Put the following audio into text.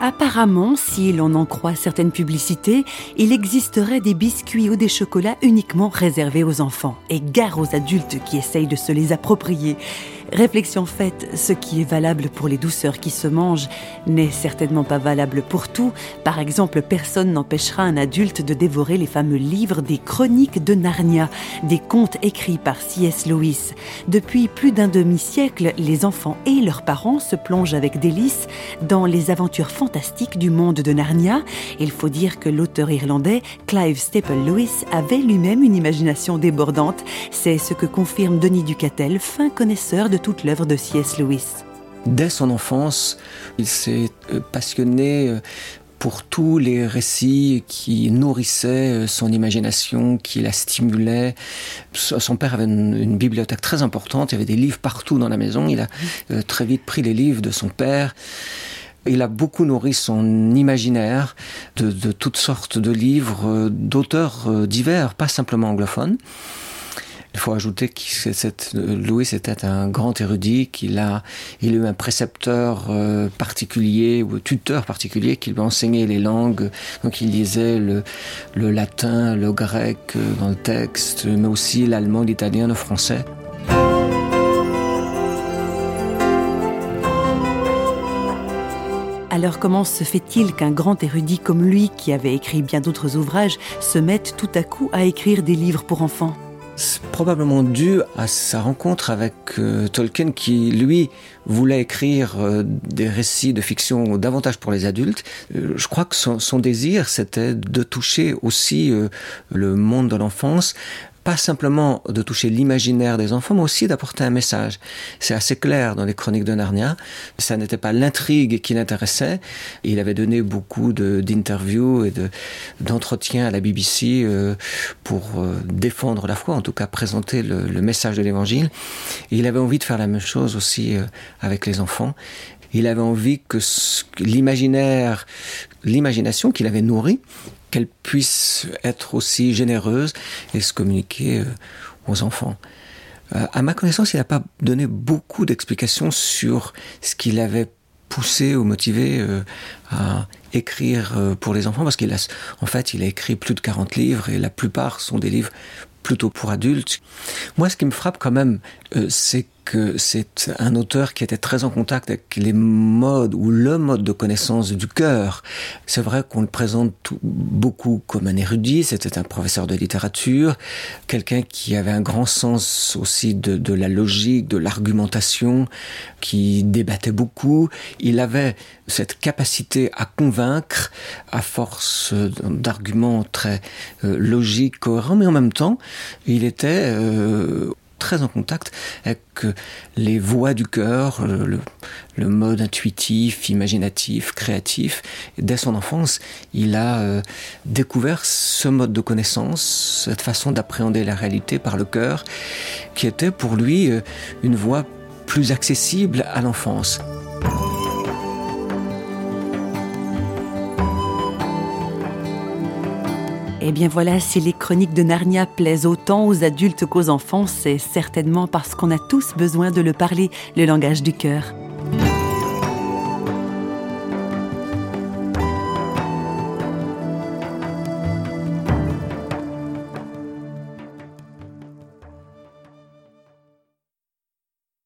Apparemment, si l'on en croit certaines publicités, il existerait des biscuits ou des chocolats uniquement réservés aux enfants et gare aux adultes qui essayent de se les approprier. Réflexion faite, ce qui est valable pour les douceurs qui se mangent n'est certainement pas valable pour tout. Par exemple, personne n'empêchera un adulte de dévorer les fameux livres des chroniques de Narnia, des contes écrits par C.S. Lewis. Depuis plus d'un demi-siècle, les enfants et leurs parents se plongent avec délice dans les aventures fantastiques du monde de Narnia. Il faut dire que l'auteur irlandais Clive Staple Lewis avait lui-même une imagination débordante. C'est ce que confirme Denis Ducatel, fin connaisseur de toute l'œuvre de C.S. Lewis. Dès son enfance, il s'est euh, passionné euh, pour tous les récits qui nourrissaient euh, son imagination, qui la stimulaient. Son père avait une, bibliothèque très importante, il y avait des livres partout dans la maison. Il a très vite pris les livres de son père. Il a beaucoup nourri son imaginaire de, de toutes sortes de livres d'auteurs divers, pas simplement anglophones. Il faut ajouter que cette, Louis était un grand érudit, qu'il a, il a eu un précepteur euh, particulier ou tuteur particulier qui lui enseignait les langues. Donc il lisait le, le latin, le grec euh, dans le texte, mais aussi l'allemand, l'italien, le français. Alors comment se fait-il qu'un grand érudit comme lui, qui avait écrit bien d'autres ouvrages, se mette tout à coup à écrire des livres pour enfants? C'est probablement dû à sa rencontre avec euh, Tolkien qui, lui, voulait écrire euh, des récits de fiction davantage pour les adultes. Euh, je crois que son, son désir, c'était de toucher aussi le monde de l'enfance pas simplement de toucher l'imaginaire des enfants, mais aussi d'apporter un message. C'est assez clair dans les chroniques de Narnia. Ça n'était pas l'intrigue qui l'intéressait. Il avait donné beaucoup d'interviews et d'entretiens à la BBC euh, pour euh, défendre la foi, en tout cas présenter le, message de l'Évangile. il avait envie de faire la même chose aussi euh, avec les enfants. Il avait envie que l'imaginaire, l'imagination qu'il avait nourrie, qu'elle puisse être aussi généreuse et se communiquer euh, aux enfants. Euh, à ma connaissance, il n'a pas donné beaucoup d'explications sur ce qu'il avait poussé ou motivé euh, à écrire pour les enfants parce qu'il a en fait il a écrit plus de 40 livres et la plupart sont des livres plutôt pour adultes. Moi ce qui me frappe quand même c'est c'est un auteur qui était très en contact avec les modes ou le mode de connaissance du cœur. C'est vrai qu'on le présente beaucoup comme un érudit, c'était un professeur de littérature, quelqu'un qui avait un grand sens aussi de, de la logique, de l'argumentation, qui débattait beaucoup. Il avait cette capacité à convaincre à force d'arguments très euh, logiques, cohérents, mais en même temps, il était euh, très en contact avec euh, les voix du cœur, le, le, mode intuitif, imaginatif, créatif. Dès son enfance, il a euh, découvert ce mode de connaissance, cette façon d'appréhender la réalité par le cœur, qui était pour lui euh, une voie plus accessible à l'enfance. Eh bien voilà, si les chroniques de Narnia plaisent autant aux adultes qu'aux enfants, c'est certainement parce qu'on a tous besoin de le parler, le langage du cœur.